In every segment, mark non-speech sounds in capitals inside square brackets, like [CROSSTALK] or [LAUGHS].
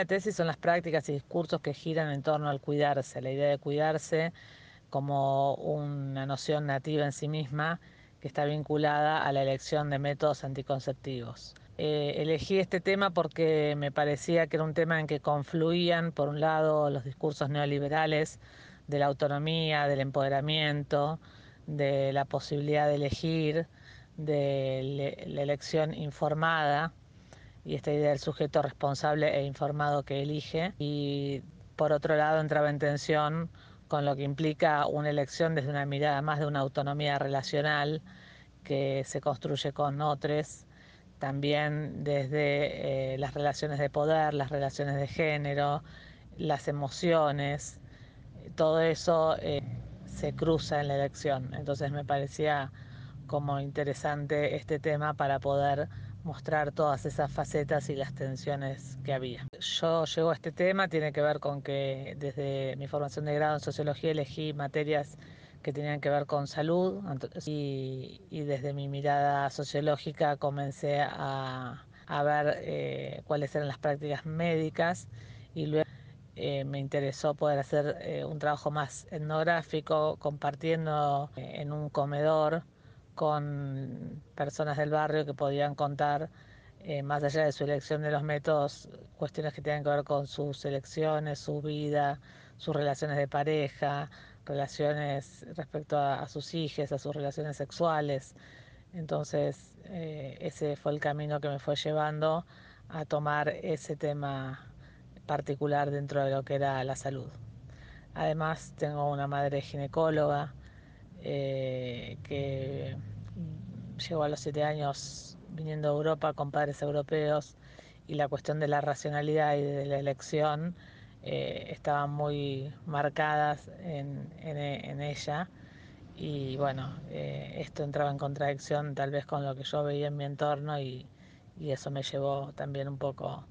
de tesis son las prácticas y discursos que giran en torno al cuidarse, la idea de cuidarse como una noción nativa en sí misma que está vinculada a la elección de métodos anticonceptivos. Eh, elegí este tema porque me parecía que era un tema en que confluían, por un lado, los discursos neoliberales de la autonomía, del empoderamiento, de la posibilidad de elegir, de la elección informada y esta idea del sujeto responsable e informado que elige. Y por otro lado entraba en tensión con lo que implica una elección desde una mirada más de una autonomía relacional que se construye con otros, también desde eh, las relaciones de poder, las relaciones de género, las emociones, todo eso eh, se cruza en la elección. Entonces me parecía como interesante este tema para poder mostrar todas esas facetas y las tensiones que había. Yo llego a este tema, tiene que ver con que desde mi formación de grado en sociología elegí materias que tenían que ver con salud y, desde mi mirada sociológica comencé a, ver eh, cuáles eran las prácticas médicas y luego eh, me interesó poder hacer eh, un trabajo más etnográfico compartiendo en un comedor con personas del barrio que podían contar, eh, más allá de su elección de los métodos, cuestiones que tienen que ver con sus elecciones, su vida, sus relaciones de pareja, relaciones respecto a, sus hijos, a sus relaciones sexuales. Entonces, eh, ese fue el camino que me fue llevando a tomar ese tema particular dentro de lo que era la salud. Además, tengo una madre ginecóloga eh, que llegó a los siete años viniendo a Europa con padres europeos y la cuestión de la racionalidad y de la elección eh, estaban muy marcadas en, ella y bueno, eh, esto entraba en contradicción tal vez con lo que yo veía en mi entorno y, eso me llevó también un poco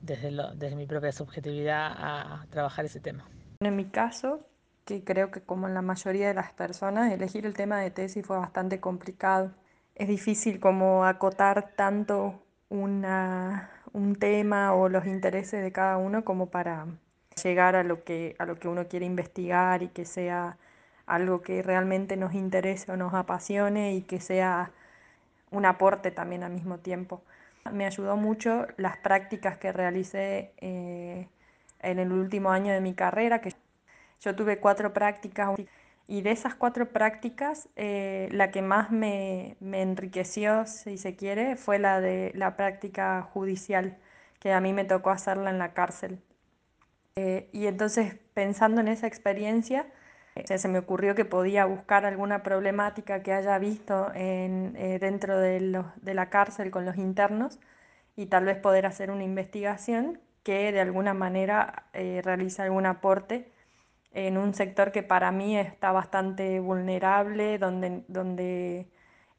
desde, desde mi propia subjetividad a trabajar ese tema. En mi caso, que creo que como en la mayoría de las personas, elegir el tema de tesis fue bastante complicado. Es difícil como acotar tanto una, un tema o los intereses de cada uno como para llegar a lo, que, a lo que uno quiere investigar y que sea algo que realmente nos interese o nos apasione y que sea un aporte también al mismo tiempo. Me ayudó mucho las prácticas que realicé eh, en el último año de mi carrera, que yo tuve cuatro prácticas y de esas cuatro prácticas, eh, la que más me, enriqueció, si se quiere, fue la de la práctica judicial, que a mí me tocó hacerla en la cárcel. Eh, y entonces, pensando en esa experiencia, se me ocurrió que podía buscar alguna problemática que haya visto en, eh, dentro de, de, la cárcel con los internos y tal vez poder hacer una investigación que de alguna manera realice algún aporte en un sector que para mí está bastante vulnerable, donde, donde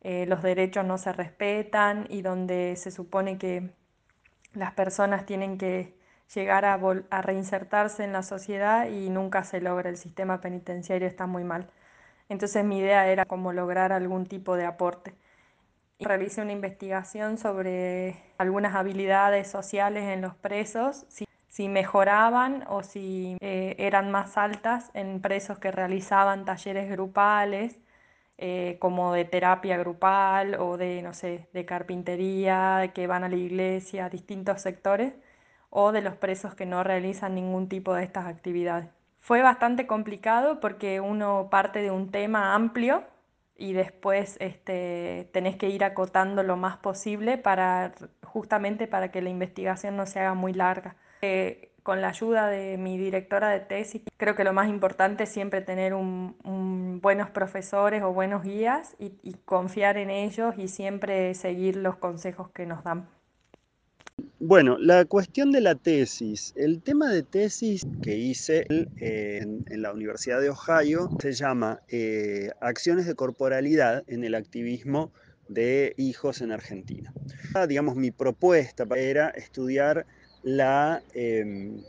eh, los derechos no se respetan y donde se supone que las personas tienen que llegar a, a reinsertarse en la sociedad y nunca se logra, el sistema penitenciario está muy mal. Entonces mi idea era como lograr algún tipo de aporte. Realicé una investigación sobre algunas habilidades sociales en los presos si mejoraban o si eh, eran más altas en presos que realizaban talleres grupales, eh, como de terapia grupal o de, no sé, de carpintería, que van a la iglesia, distintos sectores, o de los presos que no realizan ningún tipo de estas actividades. Fue bastante complicado porque uno parte de un tema amplio y después este, tenés que ir acotando lo más posible para justamente para que la investigación no se haga muy larga con la ayuda de mi directora de tesis, creo que lo más importante es siempre tener buenos profesores o buenos guías y, confiar en ellos y siempre seguir los consejos que nos dan. Bueno, la cuestión de la tesis. El tema de tesis que hice en, la Universidad de Ohio se llama eh, Acciones de corporalidad en el activismo de hijos en Argentina. Digamos, mi propuesta era estudiar la, em,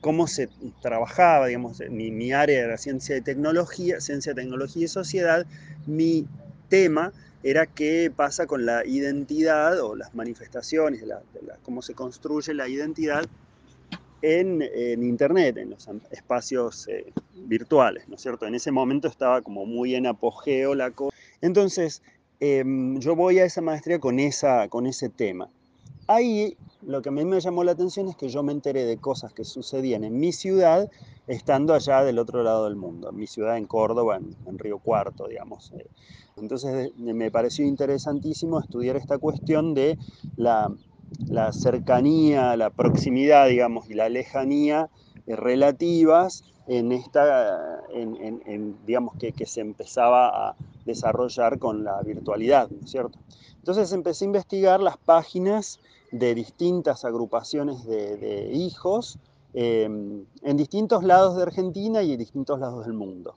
cómo se trabajaba, digamos, mi, mi, área era ciencia de tecnología, ciencia tecnología y sociedad, mi tema era qué pasa con la identidad o las manifestaciones, de la, cómo se construye la identidad en, Internet, en los espacios eh, virtuales, ¿no es cierto? En ese momento estaba como muy en apogeo la cosa. Entonces, em, yo voy a esa maestría con, esa, con ese tema. Ahí lo que a mí me llamó la atención es que yo me enteré de cosas que sucedían en mi ciudad estando allá del otro lado del mundo, en mi ciudad en Córdoba, en, Río Cuarto, digamos. Eh. Entonces me pareció interesantísimo estudiar esta cuestión de la, cercanía, la proximidad, digamos, y la lejanía eh, relativas en esta, en, digamos, que, que, se empezaba a desarrollar con la virtualidad, ¿no es cierto? Entonces empecé a investigar las páginas de distintas agrupaciones de, hijos em, en distintos lados de Argentina y en distintos lados del mundo.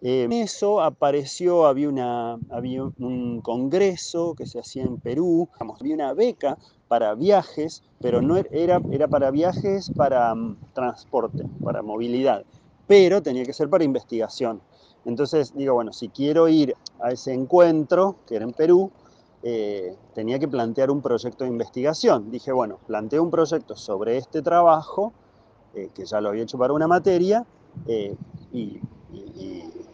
en eso apareció, había un congreso que se hacía en Perú, había una beca para viajes, pero no era, era para viajes para mm, transporte, para movilidad, pero tenía que ser para investigación. Entonces digo, bueno, si quiero ir a ese encuentro, que era en Perú, eh, tenía que plantear un proyecto de investigación. Dije, bueno, planteo un proyecto sobre este trabajo, eh, que ya lo había hecho para una materia, eh, y,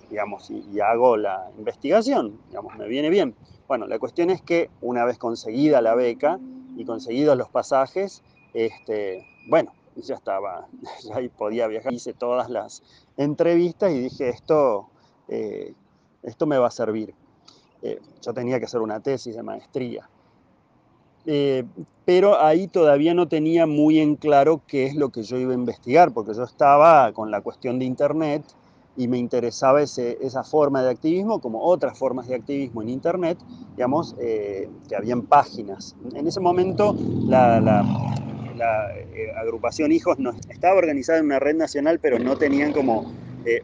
digamos, hago la investigación, digamos, me viene bien. Bueno, la cuestión es que una vez conseguida la beca y conseguidos los pasajes, este, bueno, ya estaba, [LAUGHS] ya podía viajar, hice todas las entrevistas y dije, esto, esto me va a servir. Eh, yo tenía que hacer una tesis de maestría. Eh, pero ahí todavía no tenía muy en claro qué es lo que yo iba a investigar, porque yo estaba con la cuestión de Internet y me interesaba esa forma de activismo como otras formas de activismo en Internet, digamos, eh, que habían páginas. En ese momento la, agrupación Hijos estaba organizada en una red nacional, pero no tenían como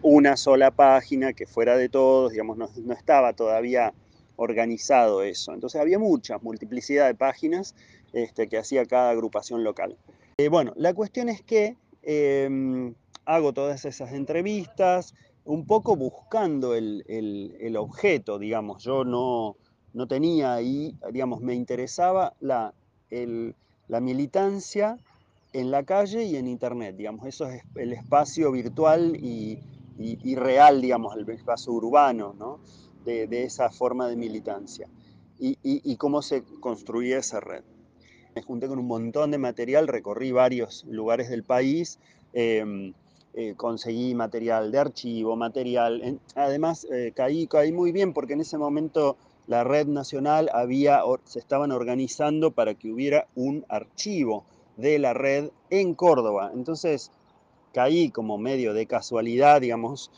una sola página que fuera de todos, digamos, no, no estaba todavía organizado eso. Entonces había mucha multiplicidad de páginas este, que hacía cada agrupación local. Eh, bueno, la cuestión es que em, hago todas esas entrevistas, un poco buscando el, objeto, digamos, yo no, no, tenía ahí, digamos, me interesaba la, la militancia en la calle y en internet, digamos, eso es el espacio virtual y, y real, digamos, el espacio urbano, ¿no? De, esa forma de militancia y, cómo se construía esa red. Me junté con un montón de material, recorrí varios lugares del país, em, eh, conseguí material de archivo, material, además eh, caí, caí muy bien porque en ese momento la red nacional había, se estaban organizando para que hubiera un archivo de la red en Córdoba. Entonces caí como medio de casualidad, digamos,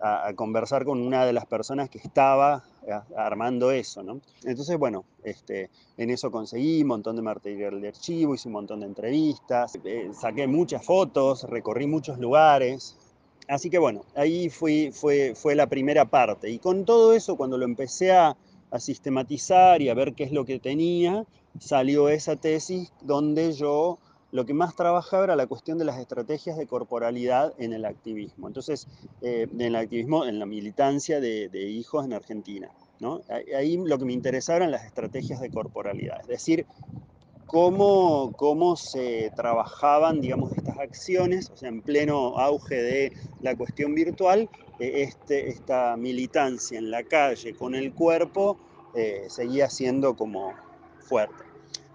a, conversar con una de las personas que estaba eh, armando eso, ¿no? Entonces, bueno, este, en eso conseguí un montón de material de archivo, hice un montón de entrevistas, eh, saqué muchas fotos, recorrí muchos lugares. Así que bueno, ahí fui, fue, fue la primera parte. Y con todo eso, cuando lo empecé a, a sistematizar y a ver qué es lo que tenía, salió esa tesis donde yo lo que más trabajaba era la cuestión de las estrategias de corporalidad en el activismo. Entonces, eh, en el activismo, en la militancia de, hijos en Argentina. Ahí lo que me interesaba eran las estrategias de corporalidad, es decir, cómo, cómo se trabajaban, digamos, estas acciones, o sea, en pleno auge de la cuestión virtual, eh, este, esta militancia en la calle con el cuerpo eh, seguía siendo como fuerte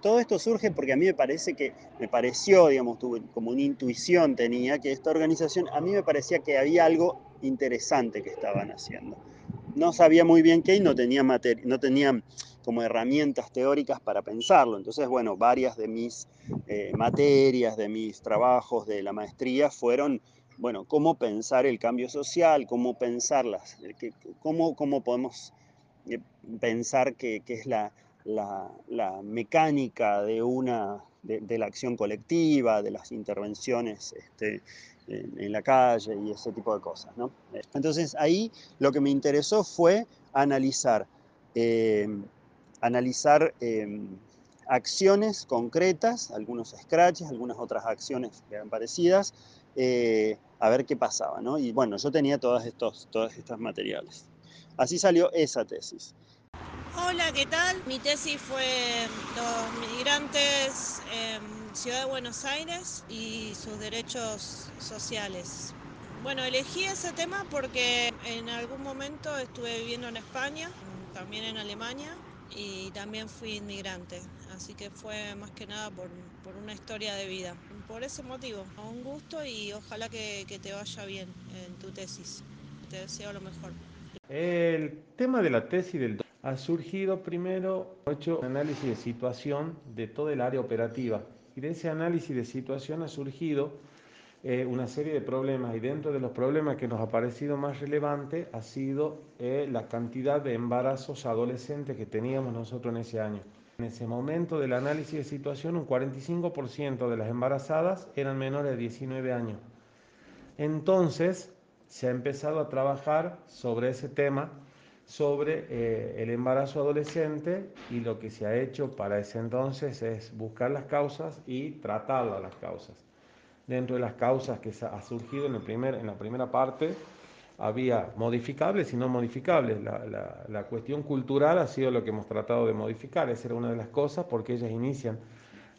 todo esto surge porque a mí me parece que, me pareció, digamos, tuve como una intuición tenía, que esta organización, a mí me parecía que había algo interesante que estaban haciendo. No sabía muy bien qué y no tenía, no tenía como herramientas teóricas para pensarlo. Entonces, bueno, varias de mis eh, materias, de mis trabajos de la maestría fueron, bueno, cómo pensar el cambio social, cómo pensarlas, cómo, cómo podemos eh, pensar que, que es la, la, mecánica de, una, de, la acción colectiva, de las intervenciones este, en, la calle y ese tipo de cosas. Entonces ahí lo que me interesó fue analizar, eh, analizar em, acciones concretas, algunos scratches, algunas otras acciones que eran parecidas, eh, a ver qué pasaba. Y bueno, yo tenía todos estos, todos estos materiales. Así salió esa tesis. Hola, ¿qué tal? Mi tesis fue los migrantes em, Ciudad de Buenos Aires y sus derechos sociales. Bueno, elegí ese tema porque en algún momento estuve viviendo en España, también en Alemania y también fui inmigrante, así que fue más que nada por, por una historia de vida. Por ese motivo, un gusto y ojalá que, que te vaya bien en tu tesis. Te deseo lo mejor. El tema de la tesis del ha surgido primero, hecho un análisis de situación de todo el área operativa y de ese análisis de situación ha surgido eh, una serie de problemas y dentro de los problemas que nos ha parecido más relevante ha sido eh, la cantidad de embarazos adolescentes que teníamos nosotros en ese año. En ese momento del análisis de situación, un 45% de las embarazadas eran menores de 19 años. Entonces, se ha empezado a trabajar sobre ese tema, sobre eh, el embarazo adolescente y lo que se ha hecho para ese entonces es buscar las causas y tratar las causas dentro de las causas que ha surgido en, el primer, en la primera parte, había modificables y no modificables. La, la, cuestión cultural ha sido lo que hemos tratado de modificar, esa era una de las cosas, porque ellas inician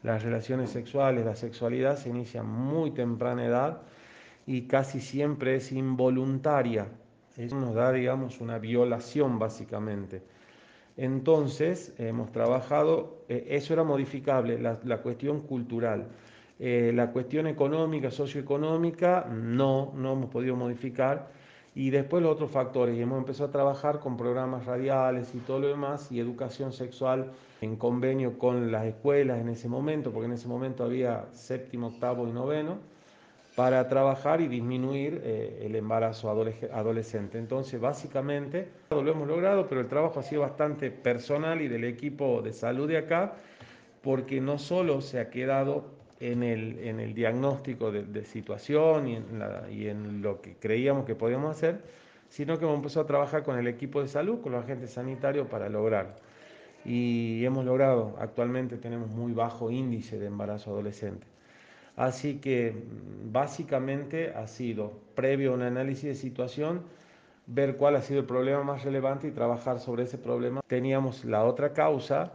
las relaciones sexuales, la sexualidad se inicia muy temprana edad y casi siempre es involuntaria. Eso nos da, digamos, una violación básicamente. Entonces, hemos trabajado, eh, eso era modificable, la, la cuestión cultural. Eh, la cuestión económica, socioeconómica, no, no hemos podido modificar. Y después los otros factores, y hemos empezado a trabajar con programas radiales y todo lo demás, y educación sexual en convenio con las escuelas en ese momento, porque en ese momento había séptimo, octavo y noveno, para trabajar y disminuir eh, el embarazo adolescente. Entonces, básicamente, lo hemos logrado, pero el trabajo ha sido bastante personal y del equipo de salud de acá, porque no solo se ha quedado en el, en el diagnóstico de, situación y en, y en, lo que creíamos que podíamos hacer, sino que hemos empezado a trabajar con el equipo de salud, con los agentes sanitarios para lograr. Y hemos logrado, actualmente tenemos muy bajo índice de embarazo adolescente. Así que básicamente ha sido, previo a un análisis de situación, ver cuál ha sido el problema más relevante y trabajar sobre ese problema. Teníamos la otra causa,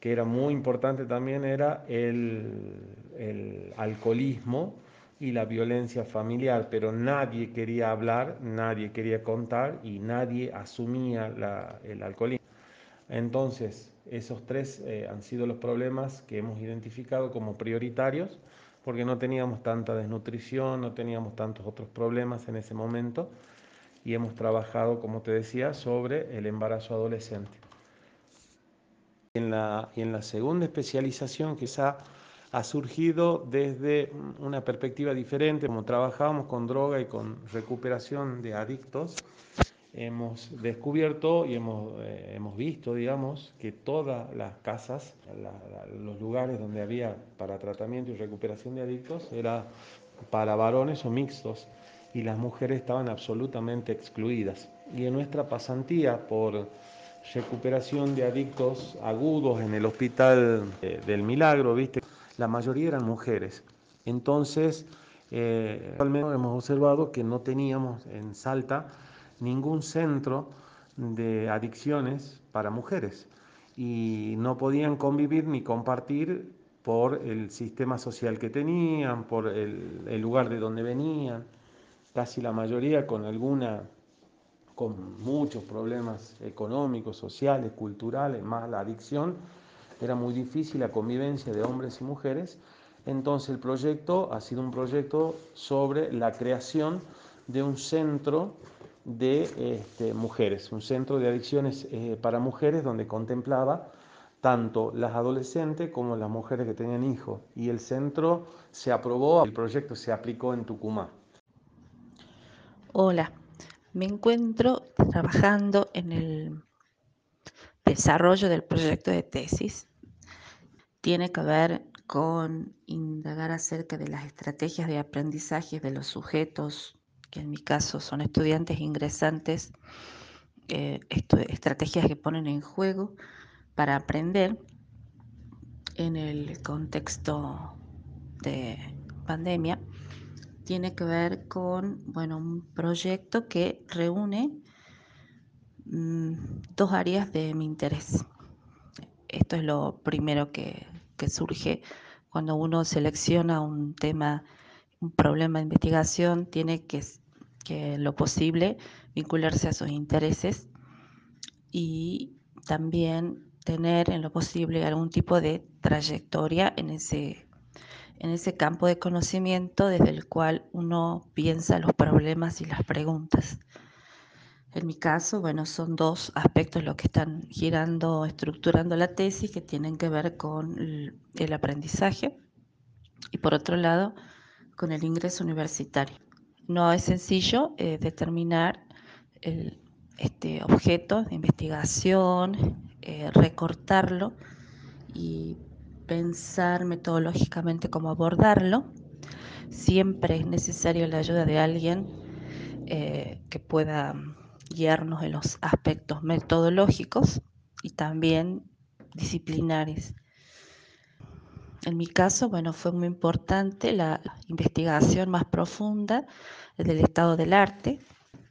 que era muy importante también era el, el alcoholismo y la violencia familiar, pero nadie quería hablar, nadie quería contar y nadie asumía la, el alcoholismo. Entonces, esos tres eh, han sido los problemas que hemos identificado como prioritarios, porque no teníamos tanta desnutrición, no teníamos tantos otros problemas en ese momento, y hemos trabajado, como te decía, sobre el embarazo adolescente. En la, en la segunda especialización, quizá ha surgido desde una perspectiva diferente, como trabajábamos con droga y con recuperación de adictos, hemos descubierto y hemos, eh, hemos visto, digamos, que todas las casas, los lugares donde había para tratamiento y recuperación de adictos, era para varones o mixtos, y las mujeres estaban absolutamente excluidas. Y en nuestra pasantía por recuperación de adictos agudos en el Hospital eh, del Milagro, ¿viste? La mayoría eran mujeres. Entonces, eh, hemos observado que no teníamos en Salta ningún centro de adicciones para mujeres. Y no podían convivir ni compartir por el sistema social que tenían, por el, lugar de donde venían, casi la mayoría con alguna con muchos problemas económicos, sociales, culturales, más la adicción, era muy difícil la convivencia de hombres y mujeres. Entonces el proyecto ha sido un proyecto sobre la creación de un centro de este, mujeres, un centro de adicciones eh, para mujeres donde contemplaba tanto las adolescentes como las mujeres que tenían hijos. Y el centro se aprobó, el proyecto se aplicó en Tucumán. Hola, me encuentro trabajando en el desarrollo del proyecto de tesis. Tiene que ver con indagar acerca de las estrategias de aprendizaje de los sujetos, que en mi caso son estudiantes ingresantes, eh, estrategias que ponen en juego para aprender en el contexto de pandemia tiene que ver con bueno, un proyecto que reúne mm, dos áreas de mi interés. Esto es lo primero que, que surge cuando uno selecciona un tema, un problema de investigación, tiene que, que lo posible vincularse a sus intereses y también tener en lo posible algún tipo de trayectoria en ese, en ese campo de conocimiento desde el cual uno piensa los problemas y las preguntas. En mi caso, bueno, son dos aspectos los que están girando, estructurando la tesis, que tienen que ver con el aprendizaje y por otro lado, con el ingreso universitario. No es sencillo eh, determinar el, este objeto de investigación, eh, recortarlo y pensar metodológicamente cómo abordarlo. Siempre es necesario la ayuda de alguien eh, que pueda guiarnos en los aspectos metodológicos y también disciplinares. En mi caso, bueno, fue muy importante la investigación más profunda del estado del arte,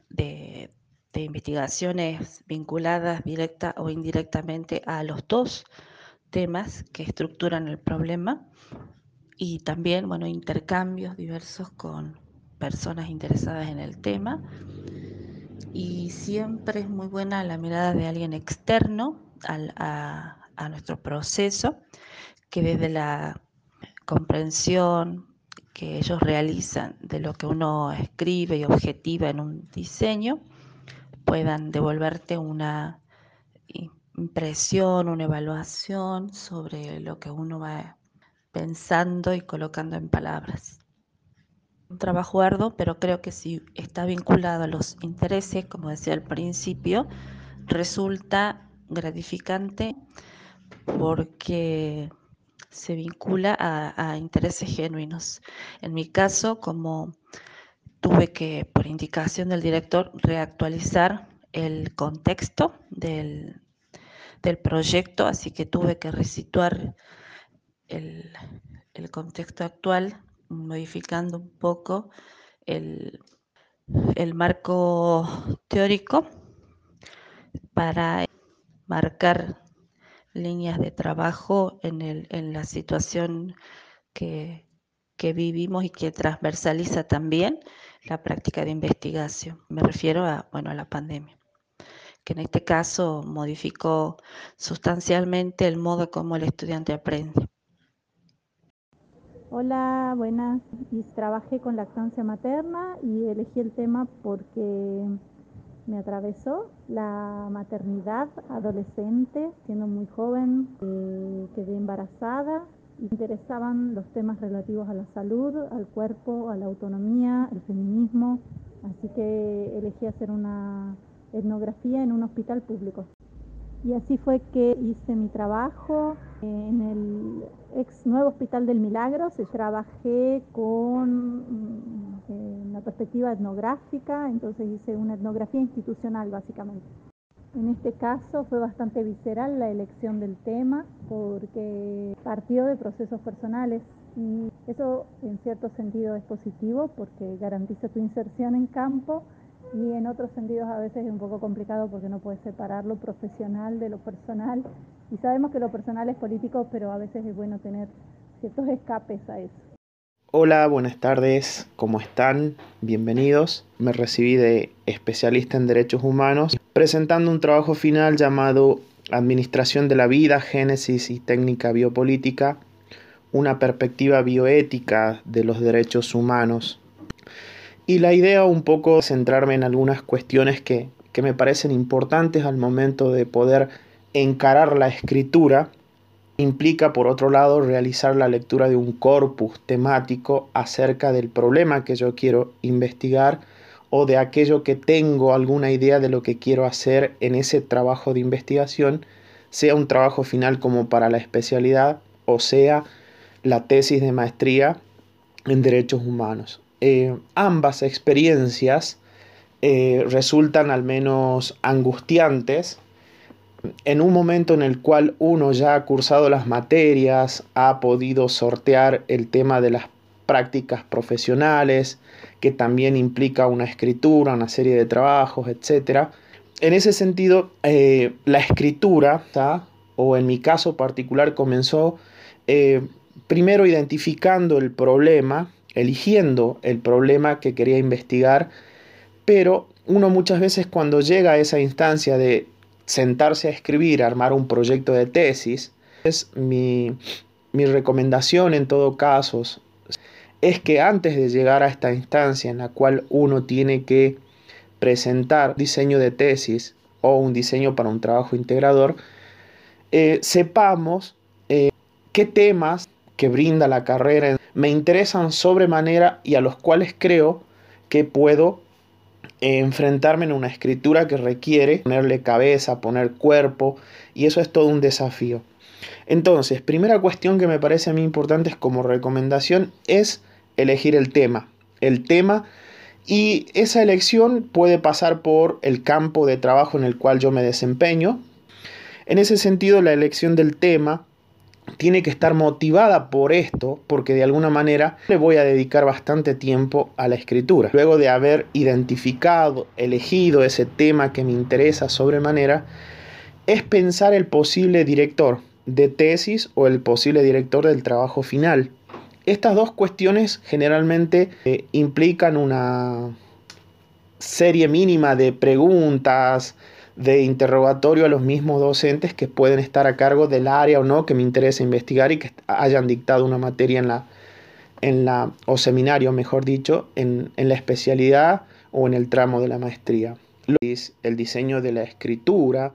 de, investigaciones vinculadas directa o indirectamente a los dos temas que estructuran el problema y también, bueno, intercambios diversos con personas interesadas en el tema. Y siempre es muy buena la mirada de alguien externo a, nuestro proceso, que desde la comprensión que ellos realizan de lo que uno escribe y objetiva en un diseño, puedan devolverte una impresión, una evaluación sobre lo que uno va pensando y colocando en palabras. Un trabajo arduo, pero creo que si está vinculado a los intereses, como decía al principio, resulta gratificante porque se vincula a, intereses genuinos. En mi caso, como tuve que, por indicación del director, reactualizar el contexto del, del proyecto, así que tuve que resituar el, el contexto actual modificando un poco el, marco teórico para marcar líneas de trabajo en, el, en la situación que, que, vivimos y que transversaliza también la práctica de investigación. Me refiero a, bueno, a la pandemia, que en este caso modificó sustancialmente el modo como el estudiante aprende. Hola, buenas. Y trabajé con lactancia materna y elegí el tema porque me atravesó la maternidad adolescente, siendo muy joven, eh, quedé embarazada. Me interesaban los temas relativos a la salud, al cuerpo, a la autonomía, el feminismo. Así que elegí hacer una etnografía en un hospital público. Y así fue que hice mi trabajo en el ex nuevo Hospital del Milagro. Trabajé con mm, perspectiva etnográfica, entonces hice una etnografía institucional básicamente. En este caso fue bastante visceral la elección del tema porque partió de procesos personales y eso en cierto sentido es positivo porque garantiza tu inserción en campo y en otros sentidos a veces es un poco complicado porque no puedes separar lo profesional de lo personal y sabemos que lo personal es político, pero a veces es bueno tener ciertos escapes a eso. Hola, buenas tardes, ¿cómo están? Bienvenidos. Me recibí de especialista en derechos humanos presentando un trabajo final llamado Administración de la vida, Génesis y técnica biopolítica, una perspectiva bioética de los derechos humanos y la idea un poco centrarme en algunas cuestiones que, me parecen importantes al momento de poder encarar la escritura implica, por otro lado, realizar la lectura de un corpus temático acerca del problema que yo quiero investigar o de aquello que tengo alguna idea de lo que quiero hacer en ese trabajo de investigación, sea un trabajo final como para la especialidad o sea la tesis de maestría en derechos humanos. Eh, ambas experiencias eh, resultan al menos angustiantes en un momento en el cual uno ya ha cursado las materias, ha podido sortear el tema de las prácticas profesionales, que también implica una escritura, una serie de trabajos, etc. En ese sentido, eh, la escritura, o en mi caso particular, comenzó primero identificando el problema, eligiendo el problema que quería investigar, pero uno muchas veces cuando llega a esa instancia de sentarse a escribir, armar un proyecto de tesis, es mi, mi recomendación en todo caso es que antes de llegar a esta instancia en la cual uno tiene que presentar diseño de tesis o un diseño para un trabajo integrador, eh, sepamos eh, qué temas que brinda la carrera me interesan sobremanera y a los cuales creo que puedo enfrentarme en una escritura que requiere ponerle cabeza, poner cuerpo, y eso es todo un desafío. Entonces, primera cuestión que me parece a mí importante como recomendación es elegir el tema. El tema y esa elección puede pasar por el campo de trabajo en el cual yo me desempeño. En ese sentido, la elección del tema tiene que estar motivada por esto, porque de alguna manera le voy a dedicar bastante tiempo a la escritura. Luego de haber identificado, elegido ese tema que me interesa sobremanera, es pensar el posible director de tesis o el posible director del trabajo final. Estas dos cuestiones generalmente eh, implican una serie mínima de preguntas, de interrogatorio a los mismos docentes que pueden estar a cargo del área o no que me interesa investigar y que hayan dictado una materia en la, en la o seminario, mejor dicho, en, en la especialidad o en el tramo de la maestría. El diseño de la escritura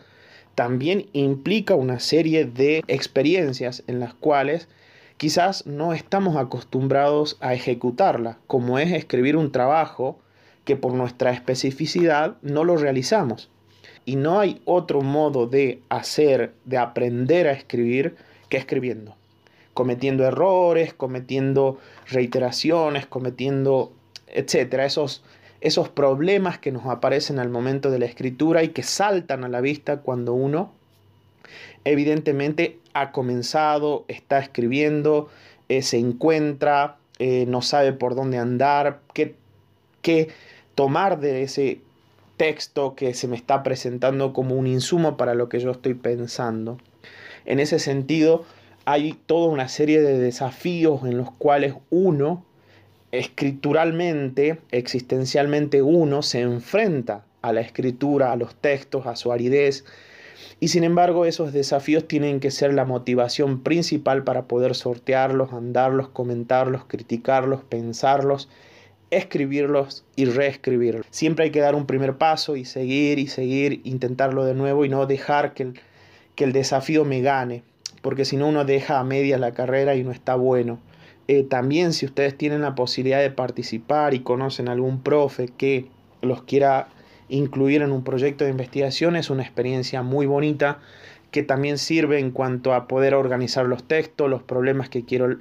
también implica una serie de experiencias en las cuales quizás no estamos acostumbrados a ejecutarla, como es escribir un trabajo que por nuestra especificidad no lo realizamos. Y no hay otro modo de hacer, de aprender a escribir, que escribiendo. Cometiendo errores, cometiendo reiteraciones, cometiendo, etcétera, esos, esos problemas que nos aparecen al momento de la escritura y que saltan a la vista cuando uno evidentemente ha comenzado, está escribiendo, eh, se encuentra, eh, no sabe por dónde andar, qué, qué tomar de ese texto que se me está presentando como un insumo para lo que yo estoy pensando. En ese sentido, hay toda una serie de desafíos en los cuales uno, escrituralmente, existencialmente uno, se enfrenta a la escritura, a los textos, a su aridez, y sin embargo, esos desafíos tienen que ser la motivación principal para poder sortearlos, andarlos, comentarlos, criticarlos, pensarlos, escribirlos y reescribirlos. Siempre hay que dar un primer paso y seguir y seguir, intentarlo de nuevo y no dejar que el, que el desafío me gane, porque si no uno deja a media la carrera y no está bueno. Eh, también si ustedes tienen la posibilidad de participar y conocen algún profe que los quiera incluir en un proyecto de investigación es una experiencia muy bonita que también sirve en cuanto a poder organizar los textos, los problemas que quiero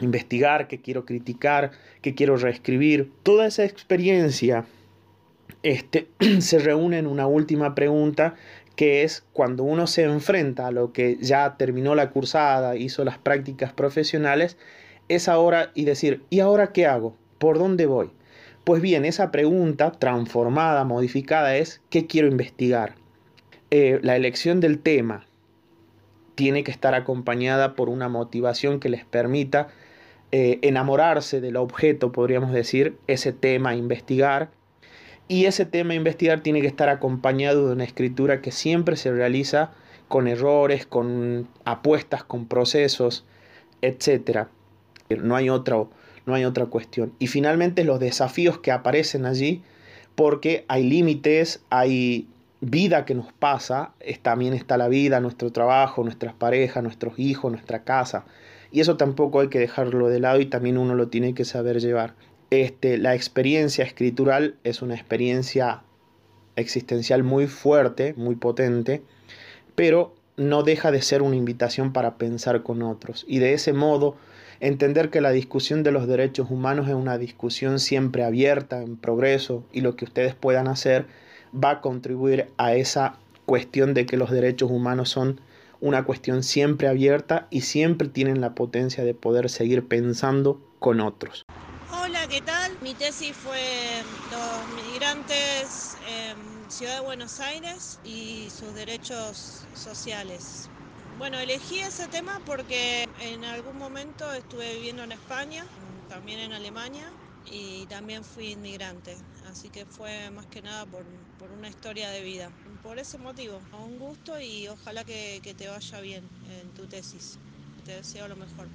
investigar, que quiero criticar, que quiero reescribir. Toda esa experiencia este, [CLEARS THROAT] se reúne en una última pregunta que es cuando uno se enfrenta a lo que ya terminó la cursada, hizo las prácticas profesionales, es ahora y decir, ¿y ahora qué hago? ¿Por dónde voy? Pues bien, esa pregunta transformada, modificada es ¿qué quiero investigar? Eh, la elección del tema tiene que estar acompañada por una motivación que les permita eh, enamorarse del objeto, podríamos decir, ese tema a investigar. Y ese tema a investigar tiene que estar acompañado de una escritura que siempre se realiza con errores, con apuestas, con procesos, etc. No hay otro no hay otra cuestión. Y finalmente los desafíos que aparecen allí, porque hay límites, hay vida que nos pasa, también está la vida, nuestro trabajo, nuestras parejas, nuestros hijos, nuestra casa. Y eso tampoco hay que dejarlo de lado y también uno lo tiene que saber llevar. Este, la experiencia escritural es una experiencia existencial muy fuerte, muy potente, pero no deja de ser una invitación para pensar con otros. Y de ese modo entender que la discusión de los derechos humanos es una discusión siempre abierta, en progreso, y lo que ustedes puedan hacer va a contribuir a esa cuestión de que los derechos humanos son una cuestión siempre abierta y siempre tienen la potencia de poder seguir pensando con otros. Hola, ¿qué tal? Mi tesis fue los migrantes en Ciudad de Buenos Aires y sus derechos sociales. Bueno, elegí ese tema porque en algún momento estuve viviendo en España, también en Alemania y también fui inmigrante, así que fue más que nada por, por una historia de vida. Por ese motivo, un gusto y ojalá que, que te vaya bien en tu tesis. Te deseo lo mejor.